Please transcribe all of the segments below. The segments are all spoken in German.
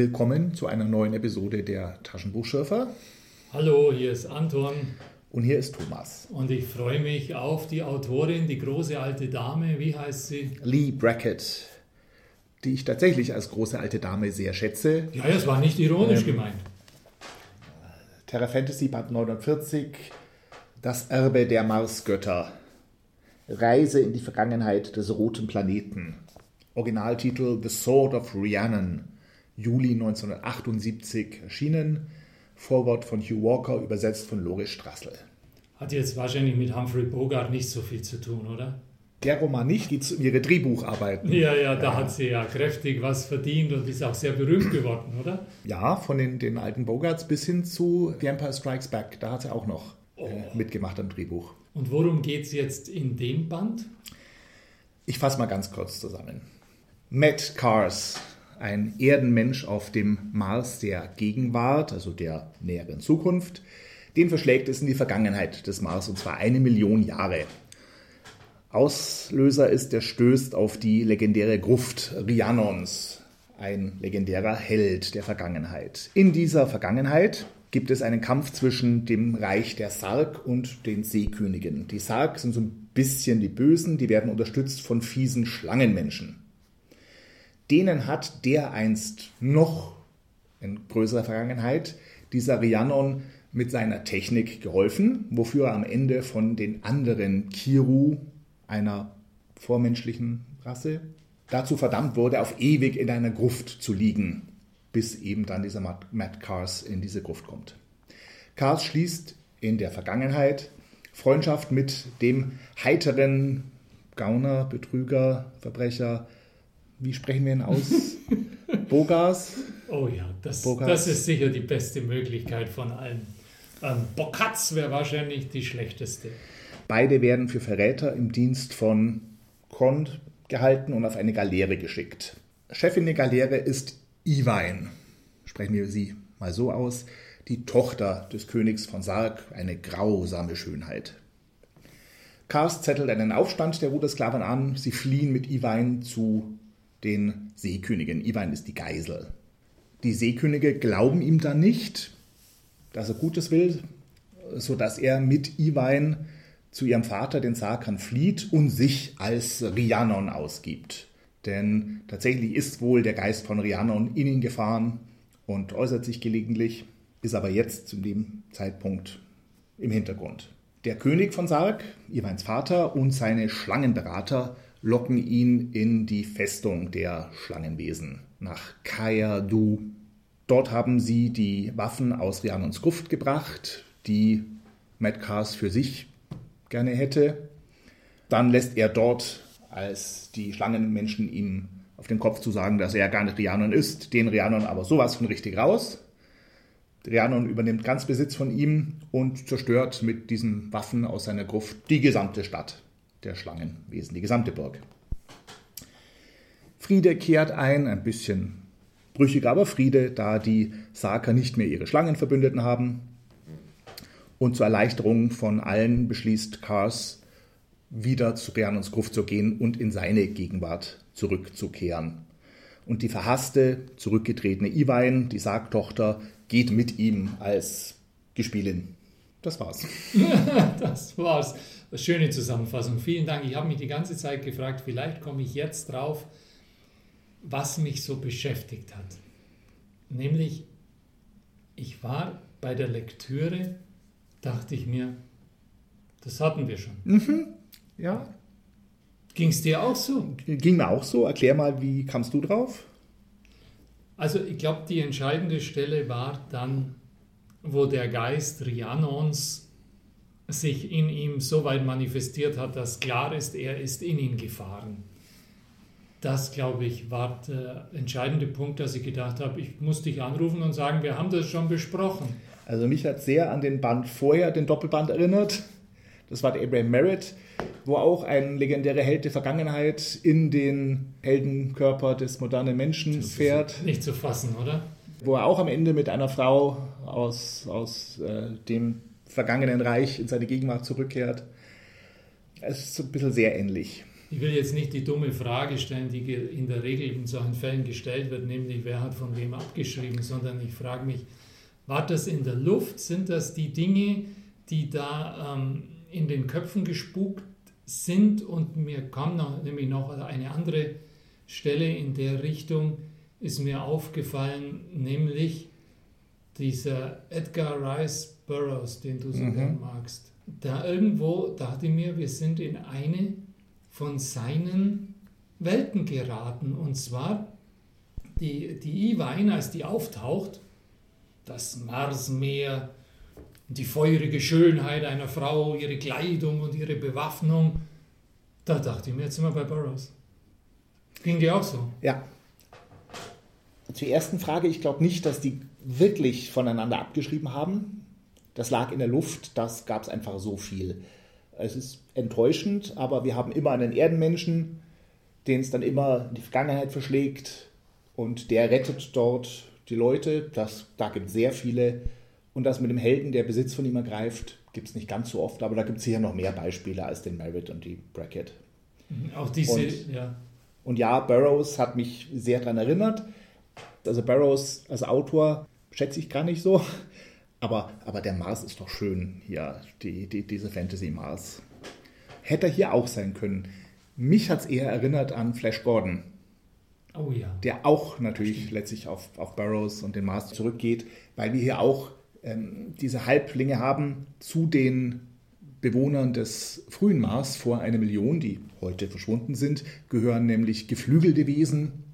Willkommen zu einer neuen Episode der Taschenbuchschürfer. Hallo, hier ist Anton. Und hier ist Thomas. Und ich freue mich auf die Autorin, die große alte Dame. Wie heißt sie? Lee Brackett, die ich tatsächlich als große alte Dame sehr schätze. Ja, das war nicht ironisch ähm, gemeint. Terra Fantasy Band 49, Das Erbe der Marsgötter. Reise in die Vergangenheit des roten Planeten. Originaltitel The Sword of Rhiannon, Juli 1978 erschienen. Vorwort von Hugh Walker, übersetzt von Loris Strassel. Hat jetzt wahrscheinlich mit Humphrey Bogart nicht so viel zu tun, oder? Der Roman nicht, geht um ihre Drehbucharbeiten. Ja, ja, da ja. hat sie ja kräftig was verdient und ist auch sehr berühmt geworden, oder? Ja, von den, den alten Bogarts bis hin zu The Empire Strikes Back. Da hat sie auch noch äh, oh. äh, mitgemacht am Drehbuch. Und worum geht es jetzt in dem Band? Ich fasse mal ganz kurz zusammen. Matt Cars, ein Erdenmensch auf dem Mars der Gegenwart, also der näheren Zukunft, den verschlägt es in die Vergangenheit des Mars, und zwar eine Million Jahre. Auslöser ist, der stößt auf die legendäre Gruft Rhiannons, ein legendärer Held der Vergangenheit. In dieser Vergangenheit gibt es einen Kampf zwischen dem Reich der Sarg und den Seekönigen. Die Sarg sind so ein bisschen die Bösen, die werden unterstützt von fiesen Schlangenmenschen. Denen hat dereinst noch in größerer Vergangenheit dieser Rhiannon mit seiner Technik geholfen, wofür er am Ende von den anderen Kiru, einer vormenschlichen Rasse, dazu verdammt wurde, auf ewig in einer Gruft zu liegen, bis eben dann dieser Matt Cars in diese Gruft kommt. Cars schließt in der Vergangenheit Freundschaft mit dem heiteren Gauner, Betrüger, Verbrecher, wie sprechen wir ihn aus? Bogas? Oh ja, das, das ist sicher die beste Möglichkeit von allen. Ähm, Bokatz wäre wahrscheinlich die schlechteste. Beide werden für Verräter im Dienst von Kond gehalten und auf eine Galeere geschickt. Chefin der Galeere ist Iwein, sprechen wir sie mal so aus, die Tochter des Königs von Sarg, eine grausame Schönheit. Kars zettelt einen Aufstand der Rudersklaven an, sie fliehen mit Iwein zu den Seekönigen. Iwein ist die Geisel. Die Seekönige glauben ihm dann nicht, dass er Gutes will, sodass er mit Iwein zu ihrem Vater, den Sarkan, flieht und sich als Rhiannon ausgibt. Denn tatsächlich ist wohl der Geist von Rhiannon in ihn gefahren und äußert sich gelegentlich, ist aber jetzt zu dem Zeitpunkt im Hintergrund. Der König von Sarg, Iweins Vater und seine Schlangenberater locken ihn in die Festung der Schlangenwesen nach Kayadu. Dort haben sie die Waffen aus Rhiannons Gruft gebracht, die Metcalf für sich gerne hätte. Dann lässt er dort, als die Schlangenmenschen ihm auf den Kopf zu sagen, dass er gar nicht Rhiannon ist, den Rhiannon aber sowas von richtig raus. Rhiannon übernimmt ganz Besitz von ihm und zerstört mit diesen Waffen aus seiner Gruft die gesamte Stadt der Schlangenwesen, die gesamte Burg. Friede kehrt ein, ein bisschen brüchig, aber Friede, da die Saker nicht mehr ihre Schlangenverbündeten haben. Und zur Erleichterung von allen beschließt Kars, wieder zu Rhiannons Gruft zu gehen und in seine Gegenwart zurückzukehren. Und die verhasste, zurückgetretene Iwein, die Sargtochter, geht mit ihm als Gespielin. Das war's. das war's schöne Zusammenfassung. Vielen Dank. Ich habe mich die ganze Zeit gefragt, vielleicht komme ich jetzt drauf, was mich so beschäftigt hat. Nämlich, ich war bei der Lektüre, dachte ich mir, das hatten wir schon. Mhm. Ja. Ging es dir auch so? Ging mir auch so. Erklär mal, wie kamst du drauf? Also ich glaube, die entscheidende Stelle war dann, wo der Geist Rianons sich in ihm so weit manifestiert hat, dass klar ist, er ist in ihn gefahren. Das, glaube ich, war der entscheidende Punkt, dass ich gedacht habe, ich muss dich anrufen und sagen, wir haben das schon besprochen. Also mich hat sehr an den Band vorher, den Doppelband erinnert. Das war der Abraham Merritt, wo auch ein legendärer Held der Vergangenheit in den Heldenkörper des modernen Menschen fährt. Nicht zu fassen, oder? Wo er auch am Ende mit einer Frau aus, aus äh, dem vergangenen Reich in seine Gegenwart zurückkehrt. Es ist ein bisschen sehr ähnlich. ich will jetzt nicht die dumme Frage stellen, die in der Regel in solchen Fällen gestellt wird, nämlich wer hat von wem abgeschrieben, sondern ich frage mich, war das in der Luft? Sind das die Dinge, die da ähm, in den Köpfen gespukt sind? Und mir kam noch, nämlich noch eine andere Stelle in der Richtung, ist mir aufgefallen, nämlich dieser Edgar Rice Burroughs, den du so mhm. gern magst. Da irgendwo dachte ich mir, wir sind in eine von seinen Welten geraten. Und zwar die, die Iwein, als die auftaucht, das Marsmeer, die feurige Schönheit einer Frau, ihre Kleidung und ihre Bewaffnung, da dachte ich mir, jetzt sind wir bei Burroughs. Ging dir auch so? Ja. Zur ersten Frage, ich glaube nicht, dass die wirklich voneinander abgeschrieben haben. Das lag in der Luft, das gab es einfach so viel. Es ist enttäuschend, aber wir haben immer einen Erdenmenschen, den es dann immer in die Vergangenheit verschlägt und der rettet dort die Leute. Das, da gibt es sehr viele. Und das mit dem Helden, der Besitz von ihm ergreift, gibt es nicht ganz so oft, aber da gibt es sicher noch mehr Beispiele als den Merit und die Bracket. Mhm, auch diese, und, ja. Und ja, Burroughs hat mich sehr daran erinnert. Also Burroughs als Autor schätze ich gar nicht so. Aber, aber der Mars ist doch schön hier, die, die, diese Fantasy Mars. Hätte er hier auch sein können. Mich hat es eher erinnert an Flash Gordon. Oh ja. Der auch natürlich letztlich auf, auf Burroughs und den Mars zurückgeht, weil wir hier auch ähm, diese Halblinge haben zu den Bewohnern des frühen Mars vor einer Million, die heute verschwunden sind, gehören nämlich geflügelte Wesen,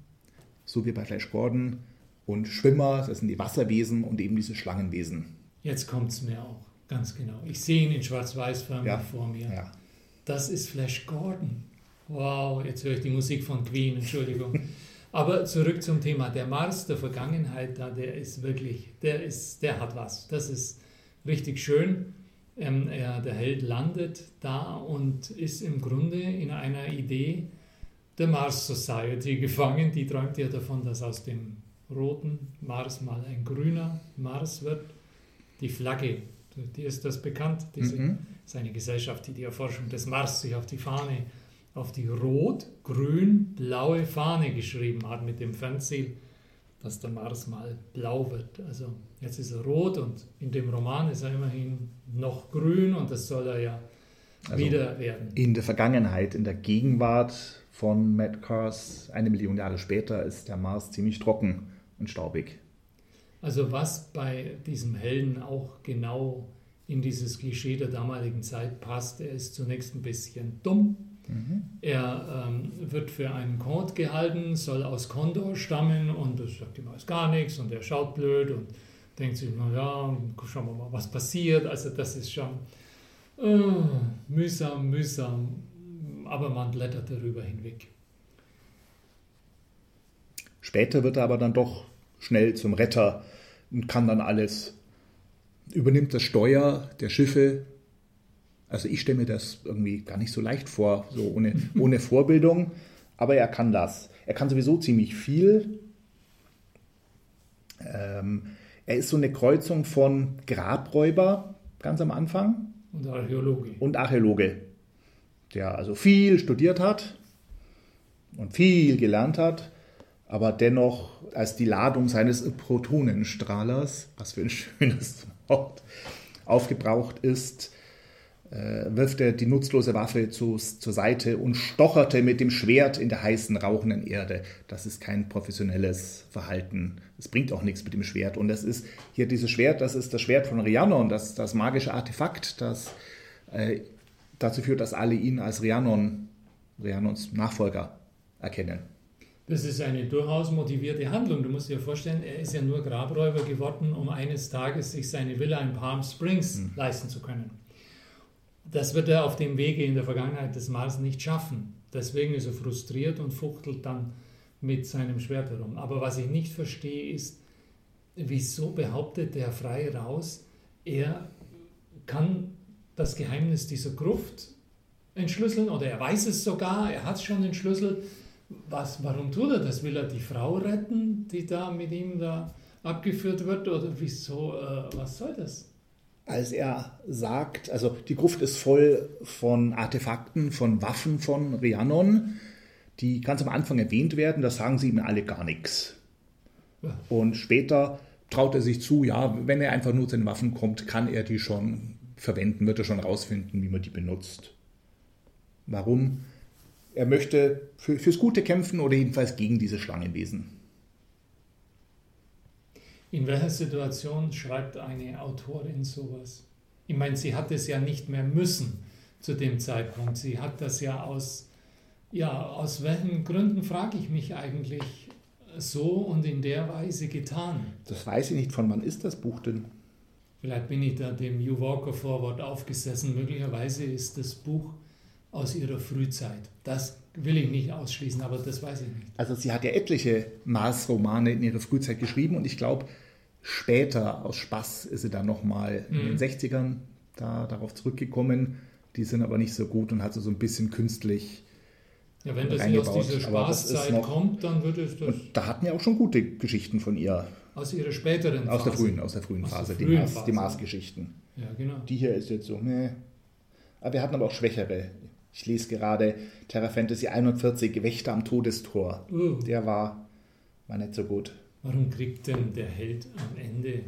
so wie bei Flash Gordon, und Schwimmer, das sind die Wasserwesen und eben diese Schlangenwesen. Jetzt kommt es mir auch, ganz genau. Ich sehe ihn in schwarz-weiß ja. vor mir. Ja. Das ist Flash Gordon. Wow, jetzt höre ich die Musik von Queen, Entschuldigung. Aber zurück zum Thema. Der Mars der Vergangenheit, da, der ist wirklich, der ist, der hat was. Das ist richtig schön. Ähm, er, der Held landet da und ist im Grunde in einer Idee der Mars Society gefangen. Die träumt ja davon, dass aus dem roten Mars mal ein grüner Mars wird die Flagge, die ist das bekannt, diese, mhm. ist Gesellschaft, die die Erforschung des Mars sich auf die Fahne, auf die rot-grün-blaue Fahne geschrieben hat mit dem Fernziel, dass der Mars mal blau wird. Also jetzt ist er rot und in dem Roman ist er immerhin noch grün und das soll er ja also wieder werden. In der Vergangenheit, in der Gegenwart von Matt Cars, eine Million Jahre später, ist der Mars ziemlich trocken und staubig. Also was bei diesem Helden auch genau in dieses Klischee der damaligen Zeit passt, er ist zunächst ein bisschen dumm. Mhm. Er ähm, wird für einen Kord gehalten, soll aus Kondor stammen und das sagt ihm alles gar nichts und er schaut blöd und denkt sich, naja, schauen wir mal, was passiert. Also das ist schon äh, mühsam, mühsam, aber man blättert darüber hinweg. Später wird er aber dann doch schnell zum Retter und kann dann alles, übernimmt das Steuer der Schiffe. Also ich stelle mir das irgendwie gar nicht so leicht vor, so ohne, ohne Vorbildung, aber er kann das. Er kann sowieso ziemlich viel. Ähm, er ist so eine Kreuzung von Grabräuber ganz am Anfang. Und Archäologe. Und Archäologe, der also viel studiert hat und viel gelernt hat aber dennoch als die Ladung seines Protonenstrahlers, was für ein schönes Wort, aufgebraucht ist, äh, wirft er die nutzlose Waffe zu, zur Seite und stocherte mit dem Schwert in der heißen, rauchenden Erde. Das ist kein professionelles Verhalten. Es bringt auch nichts mit dem Schwert. Und das ist hier dieses Schwert, das ist das Schwert von Rhiannon, das, das magische Artefakt, das äh, dazu führt, dass alle ihn als Rhiannon, Rhiannons Nachfolger erkennen. Das ist eine durchaus motivierte Handlung. Du musst dir vorstellen, er ist ja nur Grabräuber geworden, um eines Tages sich seine Villa in Palm Springs mhm. leisten zu können. Das wird er auf dem Wege in der Vergangenheit des Mars nicht schaffen. Deswegen ist er frustriert und fuchtelt dann mit seinem Schwert herum. Aber was ich nicht verstehe, ist, wieso behauptet der frei raus, er kann das Geheimnis dieser Gruft entschlüsseln oder er weiß es sogar, er hat schon entschlüsselt was, warum tut er das? Will er die Frau retten, die da mit ihm da abgeführt wird? Oder wieso, äh, was soll das? als er sagt, also die Gruft ist voll von Artefakten, von Waffen von Rhiannon, die ganz am Anfang erwähnt werden, da sagen sie ihm alle gar nichts. Ja. Und später traut er sich zu, ja, wenn er einfach nur zu den Waffen kommt, kann er die schon verwenden, wird er schon rausfinden, wie man die benutzt. Warum? Er möchte für, fürs Gute kämpfen oder jedenfalls gegen diese Schlangenwesen. In welcher Situation schreibt eine Autorin sowas? Ich meine, sie hat es ja nicht mehr müssen zu dem Zeitpunkt. Sie hat das ja aus, ja, aus welchen Gründen frage ich mich eigentlich so und in der Weise getan? Das weiß ich nicht. Von wann ist das Buch denn? Vielleicht bin ich da dem New Walker Forward aufgesessen. Möglicherweise ist das Buch aus ihrer Frühzeit. Das will ich nicht ausschließen, aber das weiß ich nicht. Also sie hat ja etliche Mars-Romane in ihrer Frühzeit geschrieben und ich glaube, später aus Spaß ist sie dann nochmal mhm. in den 60ern da, darauf zurückgekommen. Die sind aber nicht so gut und hat so, so ein bisschen künstlich ja, wenn das aus dieser Spaßzeit noch, kommt, dann wird es das. da hatten wir auch schon gute Geschichten von ihr. Aus ihrer späteren Phase. Aus der frühen, aus der frühen aus Phase, der frühen die, Mars, die Mars-Geschichten. Ja, genau. Die hier ist jetzt so, ne. Aber wir hatten aber auch schwächere. Ich lese gerade Terra Fantasy 41, Wächter am Todestor. Uh. Der war, war nicht so gut. Warum kriegt denn der Held am Ende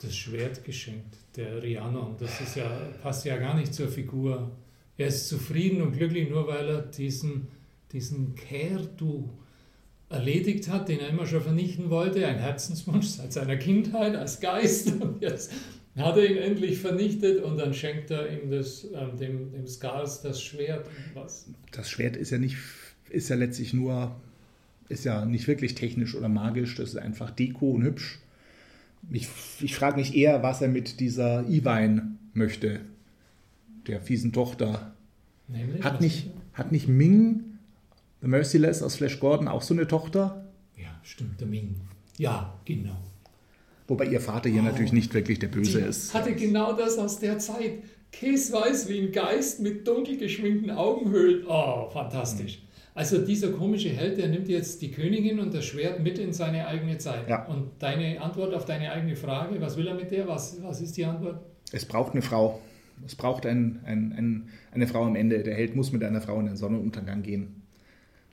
das Schwert geschenkt, der Rhiannon? Das ist ja, passt ja gar nicht zur Figur. Er ist zufrieden und glücklich, nur weil er diesen, diesen Kerdu erledigt hat, den er immer schon vernichten wollte, ein Herzenswunsch seit seiner Kindheit als Geist. Und jetzt hat er ihn endlich vernichtet und dann schenkt er ihm das, äh, dem, dem Skars das Schwert. Was? Das Schwert ist ja nicht, ist ja letztlich nur, ist ja nicht wirklich technisch oder magisch, das ist einfach Deko und hübsch. Ich, ich frage mich eher, was er mit dieser Iwein möchte, der fiesen Tochter. Nämlich, hat, nicht, hat nicht Ming The Merciless aus Flash Gordon auch so eine Tochter? Ja, stimmt, der Ming. Ja, genau. Wobei ihr Vater hier oh, natürlich nicht wirklich der Böse ist. hatte genau das aus der Zeit. Käse weiß wie ein Geist mit dunkel geschminkten Augenhöhlen. Oh, fantastisch. Mhm. Also dieser komische Held, der nimmt jetzt die Königin und das Schwert mit in seine eigene Zeit. Ja. Und deine Antwort auf deine eigene Frage, was will er mit der? Was, was ist die Antwort? Es braucht eine Frau. Es braucht ein, ein, ein, eine Frau am Ende. Der Held muss mit einer Frau in den Sonnenuntergang gehen.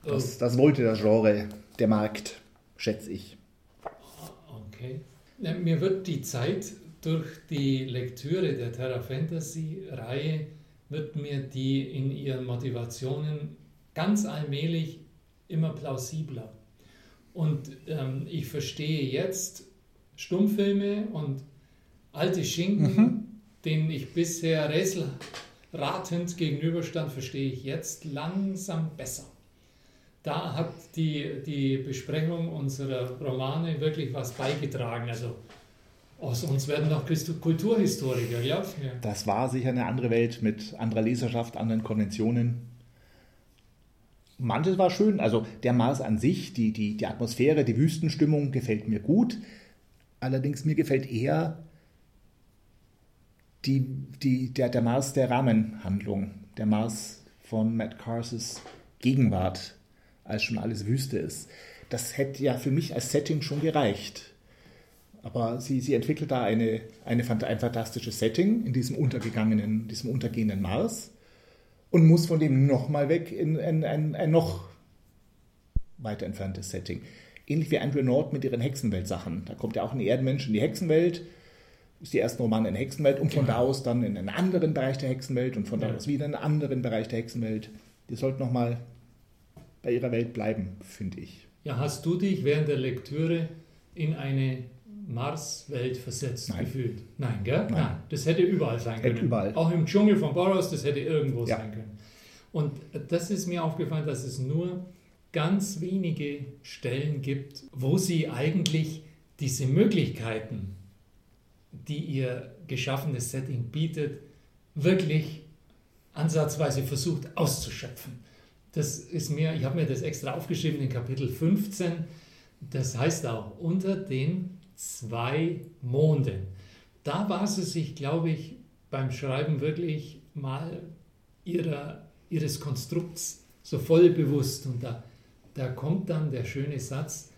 Das, das wollte das Genre, der Markt, schätze ich. Okay. Mir wird die Zeit durch die Lektüre der Terra Fantasy Reihe wird mir die in ihren Motivationen ganz allmählich immer plausibler. Und ähm, ich verstehe jetzt Stummfilme und alte Schinken, mhm. denen ich bisher rätselratend gegenüberstand, verstehe ich jetzt langsam besser da hat die, die Besprechung unserer Romane wirklich was beigetragen. Also aus uns werden noch Kulturhistoriker, glaubst mir? Das war sicher eine andere Welt mit anderer Leserschaft, anderen Konventionen. Manches war schön, also der Mars an sich, die, die, die Atmosphäre, die Wüstenstimmung gefällt mir gut. Allerdings mir gefällt eher die, die, der, der Mars der Rahmenhandlung, der Mars von Matt Carses Gegenwart als schon alles Wüste ist. Das hätte ja für mich als Setting schon gereicht. Aber sie, sie entwickelt da eine, eine, ein fantastisches Setting in diesem untergegangenen, diesem untergehenden Mars und muss von dem nochmal weg in ein, ein, ein noch weiter entferntes Setting. Ähnlich wie Andrew Nord mit ihren Hexenwelt-Sachen. Da kommt ja auch ein Erdenmensch in die Hexenwelt, ist die ersten Romane in Hexenwelt und von genau. da aus dann in einen anderen Bereich der Hexenwelt und von da aus wieder in einen anderen Bereich der Hexenwelt. Die sollten nochmal bei ihrer Welt bleiben, finde ich. Ja, hast du dich während der Lektüre in eine Mars-Welt versetzt Nein. gefühlt? Nein, gell? Nein. Nein. Das hätte überall sein hätte können. Überall. Auch im Dschungel von Boros, das hätte irgendwo ja. sein können. Und das ist mir aufgefallen, dass es nur ganz wenige Stellen gibt, wo sie eigentlich diese Möglichkeiten, die ihr geschaffenes Setting bietet, wirklich ansatzweise versucht auszuschöpfen. Das ist mir, ich habe mir das extra aufgeschrieben in Kapitel 15. Das heißt auch unter den zwei Monden. Da war sie sich, glaube ich, beim Schreiben wirklich mal ihrer, ihres Konstrukts so voll bewusst. Und da, da kommt dann der schöne Satz,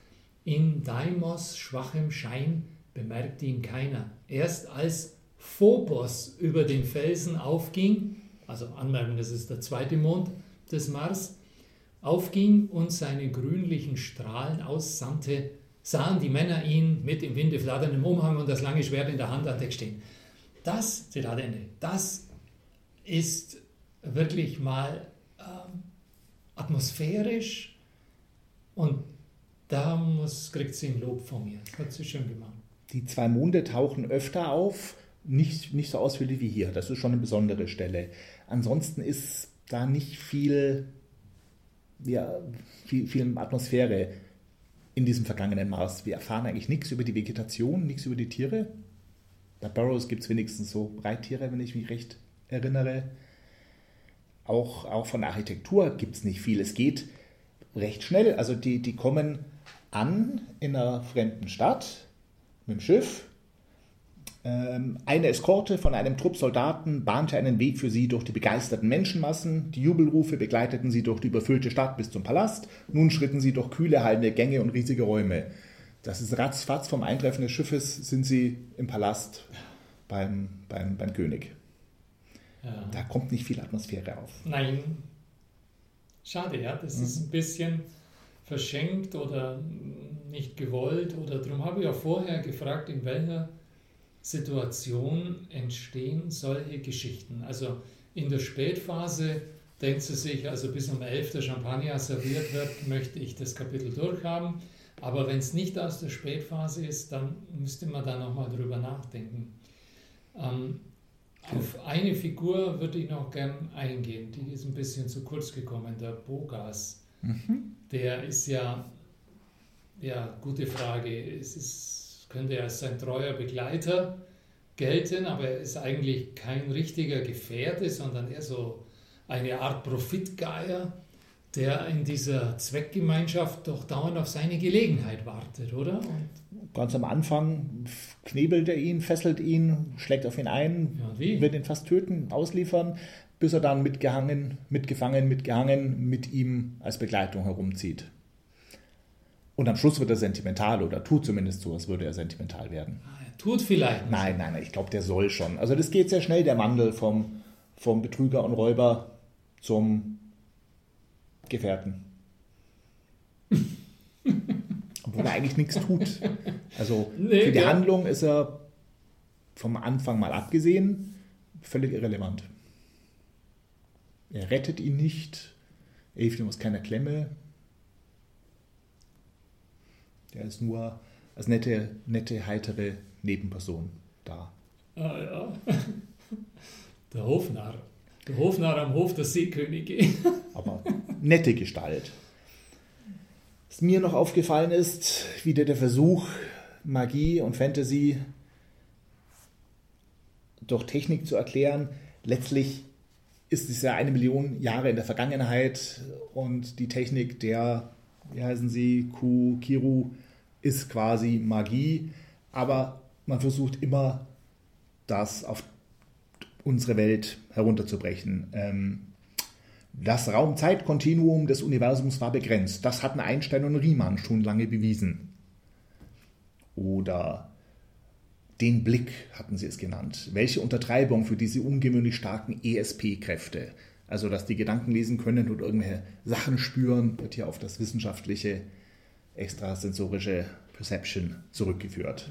in Daimos schwachem Schein bemerkt ihn keiner. Erst als Phobos über den Felsen aufging, also Anmerkung, das ist der zweite Mond des Mars, aufging und seine grünlichen Strahlen aussandte, sahen die Männer ihn mit im Winde flatterndem Umhang und das lange Schwert in der Hand an Deck stehen. Das, Zitat Ende, das ist wirklich mal ähm, atmosphärisch und da muss, kriegt sie ein Lob von mir. Das hat sie schön gemacht. Die zwei Monde tauchen öfter auf, nicht, nicht so ausführlich wie hier. Das ist schon eine besondere Stelle. Ansonsten ist da nicht viel, ja, viel, viel Atmosphäre in diesem vergangenen Mars. Wir erfahren eigentlich nichts über die Vegetation, nichts über die Tiere. Bei Burroughs gibt es wenigstens so Reittiere, wenn ich mich recht erinnere. Auch, auch von Architektur gibt es nicht viel. Es geht recht schnell. Also die, die kommen an in einer fremden Stadt mit dem Schiff. Ähm, eine Eskorte von einem Trupp Soldaten bahnte einen Weg für sie durch die begeisterten Menschenmassen. Die Jubelrufe begleiteten sie durch die überfüllte Stadt bis zum Palast. Nun schritten sie durch kühle, hallende Gänge und riesige Räume. Das ist ratzfatz vom Eintreffen des Schiffes sind sie im Palast beim, beim, beim König. Ja. Da kommt nicht viel Atmosphäre auf. Nein. Schade, ja. Das mhm. ist ein bisschen verschenkt oder nicht gewollt. Oder darum habe ich auch vorher gefragt, in welcher Situation entstehen solche Geschichten. Also in der Spätphase denkt sie sich, also bis um 11 der Champagner serviert wird, möchte ich das Kapitel durchhaben. Aber wenn es nicht aus der Spätphase ist, dann müsste man da nochmal drüber nachdenken. Ähm, auf eine Figur würde ich noch gern eingehen, die ist ein bisschen zu kurz gekommen, der Bogas. Mhm. Der ist ja, ja, gute Frage. Es ist, könnte er als sein treuer Begleiter gelten, aber er ist eigentlich kein richtiger Gefährte, sondern eher so eine Art Profitgeier, der in dieser Zweckgemeinschaft doch dauernd auf seine Gelegenheit wartet, oder? Und Ganz am Anfang knebelt er ihn, fesselt ihn, schlägt auf ihn ein, ja, wird ihn fast töten, ausliefern, bis er dann mitgehangen, mitgefangen, mitgehangen mit ihm als Begleitung herumzieht. Und am Schluss wird er sentimental oder tut zumindest so, als würde er sentimental werden. Ah, er tut vielleicht. Nein, nein, nein, ich glaube, der soll schon. Also das geht sehr schnell, der Wandel vom, vom Betrüger und Räuber zum Gefährten. Obwohl er eigentlich nichts tut. Also nee, für die ja. Handlung ist er vom Anfang mal abgesehen völlig irrelevant. Er rettet ihn nicht, er hilft ihm aus keiner Klemme. Der ist nur als nette, nette, heitere Nebenperson da. Ah ja. Der Hofnarr. Der Hofnarr am Hof der Seekönige. Aber nette Gestalt. Was mir noch aufgefallen ist, wieder der Versuch, Magie und Fantasy durch Technik zu erklären. Letztlich ist es ja eine Million Jahre in der Vergangenheit und die Technik der, wie heißen sie, Ku, Kiru, ist quasi Magie, aber man versucht immer, das auf unsere Welt herunterzubrechen. Ähm, das Raum-Zeit-Kontinuum des Universums war begrenzt. Das hatten Einstein und Riemann schon lange bewiesen. Oder den Blick hatten sie es genannt. Welche Untertreibung für diese ungewöhnlich starken ESP-Kräfte. Also, dass die Gedanken lesen können und irgendwelche Sachen spüren, wird hier auf das wissenschaftliche, extrasensorische Perception zurückgeführt.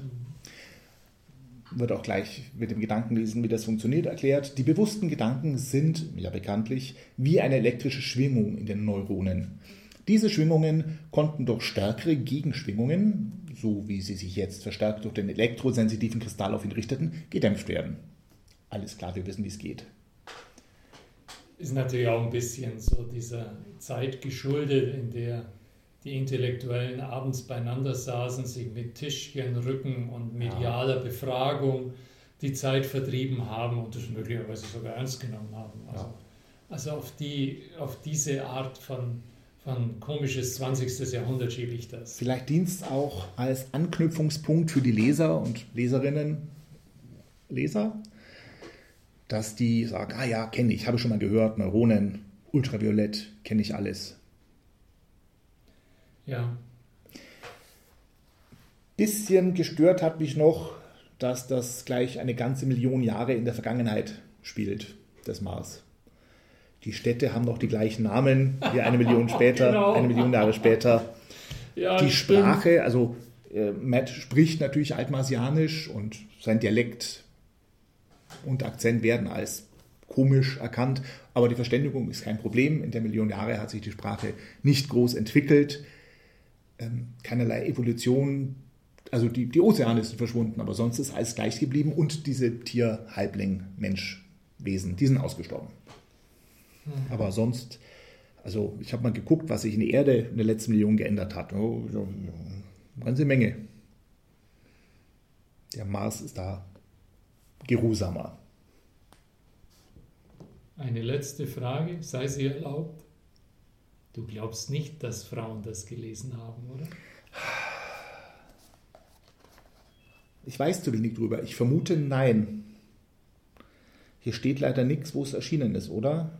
Wird auch gleich mit dem Gedankenlesen, wie das funktioniert, erklärt. Die bewussten Gedanken sind, ja bekanntlich, wie eine elektrische Schwingung in den Neuronen. Diese Schwingungen konnten durch stärkere Gegenschwingungen, so wie sie sich jetzt verstärkt durch den elektrosensitiven Kristall auf ihn richteten, gedämpft werden. Alles klar, wir wissen, wie es geht. Ist natürlich auch ein bisschen so dieser Zeit geschuldet, in der die Intellektuellen abends beieinander saßen, sich mit Tischchen, Rücken und medialer. Befragung die Zeit vertrieben haben und das möglicherweise sogar ernst genommen haben. Also, also auf, die, auf diese Art von von komisches 20. Jahrhundert schiebe ich das. Vielleicht dient es auch als Anknüpfungspunkt für die Leser und Leserinnen, Leser, dass die sagen, ah ja, kenne ich, habe schon mal gehört, Neuronen, Ultraviolett, kenne ich alles. Ja. Bisschen gestört hat mich noch dass das gleich eine ganze Million Jahre in der Vergangenheit spielt, das Mars. Die Städte haben noch die gleichen Namen wie eine Million später, genau. eine Million Jahre später. Ja, die Sprache, also äh, Matt spricht natürlich Altmarsianisch und sein Dialekt und Akzent werden als komisch erkannt, aber die Verständigung ist kein Problem. In der Million Jahre hat sich die Sprache nicht groß entwickelt. Ähm, keinerlei Evolution, also die, die Ozeane sind verschwunden, aber sonst ist alles gleich geblieben und diese Tier-Halbling-Mensch-Wesen, die sind ausgestorben. Mhm. Aber sonst, also ich habe mal geguckt, was sich in der Erde in der letzten Million geändert hat. Oh, eine ganze Menge. Der Mars ist da geruhsamer. Eine letzte Frage, sei sie erlaubt. Du glaubst nicht, dass Frauen das gelesen haben, oder? Ich weiß zu wenig drüber. Ich vermute nein. Hier steht leider nichts, wo es erschienen ist, oder?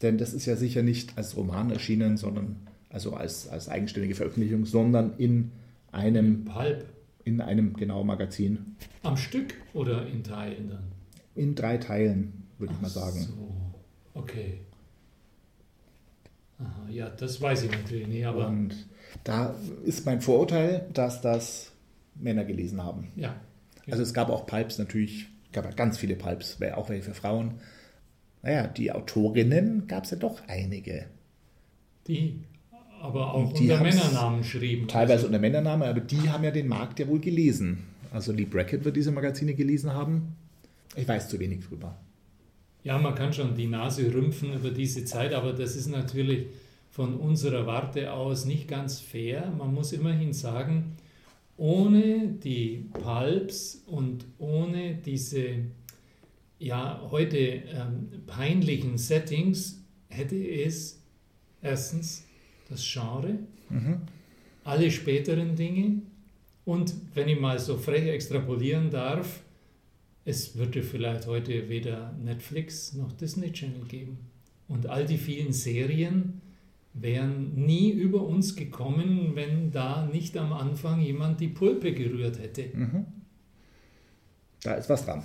Denn das ist ja sicher nicht als Roman erschienen, sondern also als, als eigenständige Veröffentlichung, sondern in einem Pulp. In einem genau Magazin. Am Stück oder in Teilen dann? In drei Teilen, würde ich mal sagen. So, okay. Aha, ja, das weiß ich natürlich nicht, aber. Und da ist mein Vorurteil, dass das Männer gelesen haben. Ja. Also es gab auch Pulps natürlich, gab ganz viele Pulps, auch welche für Frauen. Naja, die Autorinnen gab es ja doch einige. Die aber auch die unter Männernamen schrieben. Teilweise also. unter Männernamen, aber die haben ja den Markt ja wohl gelesen. Also Lee Brackett wird diese Magazine gelesen haben. Ich weiß zu wenig drüber. Ja, man kann schon die Nase rümpfen über diese Zeit, aber das ist natürlich von unserer Warte aus nicht ganz fair. Man muss immerhin sagen, ohne die Pulps und ohne diese ja heute ähm, peinlichen Settings hätte es erstens das Genre, mhm. alle späteren Dinge und wenn ich mal so frech extrapolieren darf, es würde vielleicht heute weder Netflix noch Disney Channel geben. Und all die vielen Serien wären nie über uns gekommen, wenn da nicht am Anfang jemand die Pulpe gerührt hätte. Mhm. Da ist was dran.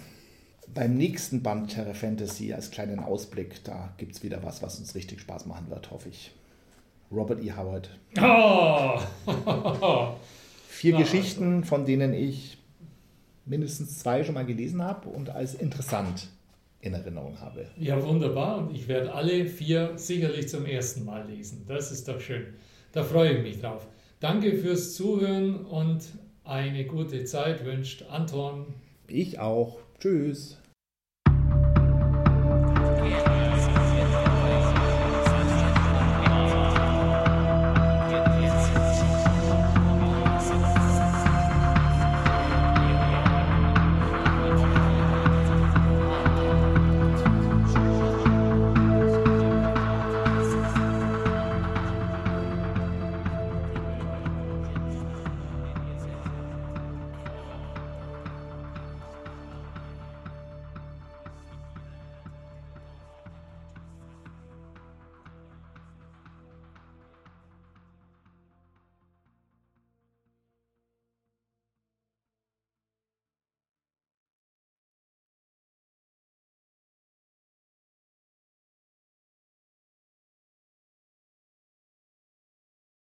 Beim nächsten Band Terra Fantasy als kleinen Ausblick, da gibt es wieder was, was uns richtig Spaß machen wird, hoffe ich. Robert E. Howard. Oh. Vier Na, Geschichten, also. von denen ich mindestens zwei schon mal gelesen habe und als interessant in Erinnerung habe. Ja, wunderbar. Und ich werde alle vier sicherlich zum ersten Mal lesen. Das ist doch schön. Da freue ich mich drauf. Danke fürs Zuhören und eine gute Zeit wünscht Anton. Ich auch. Tschüss.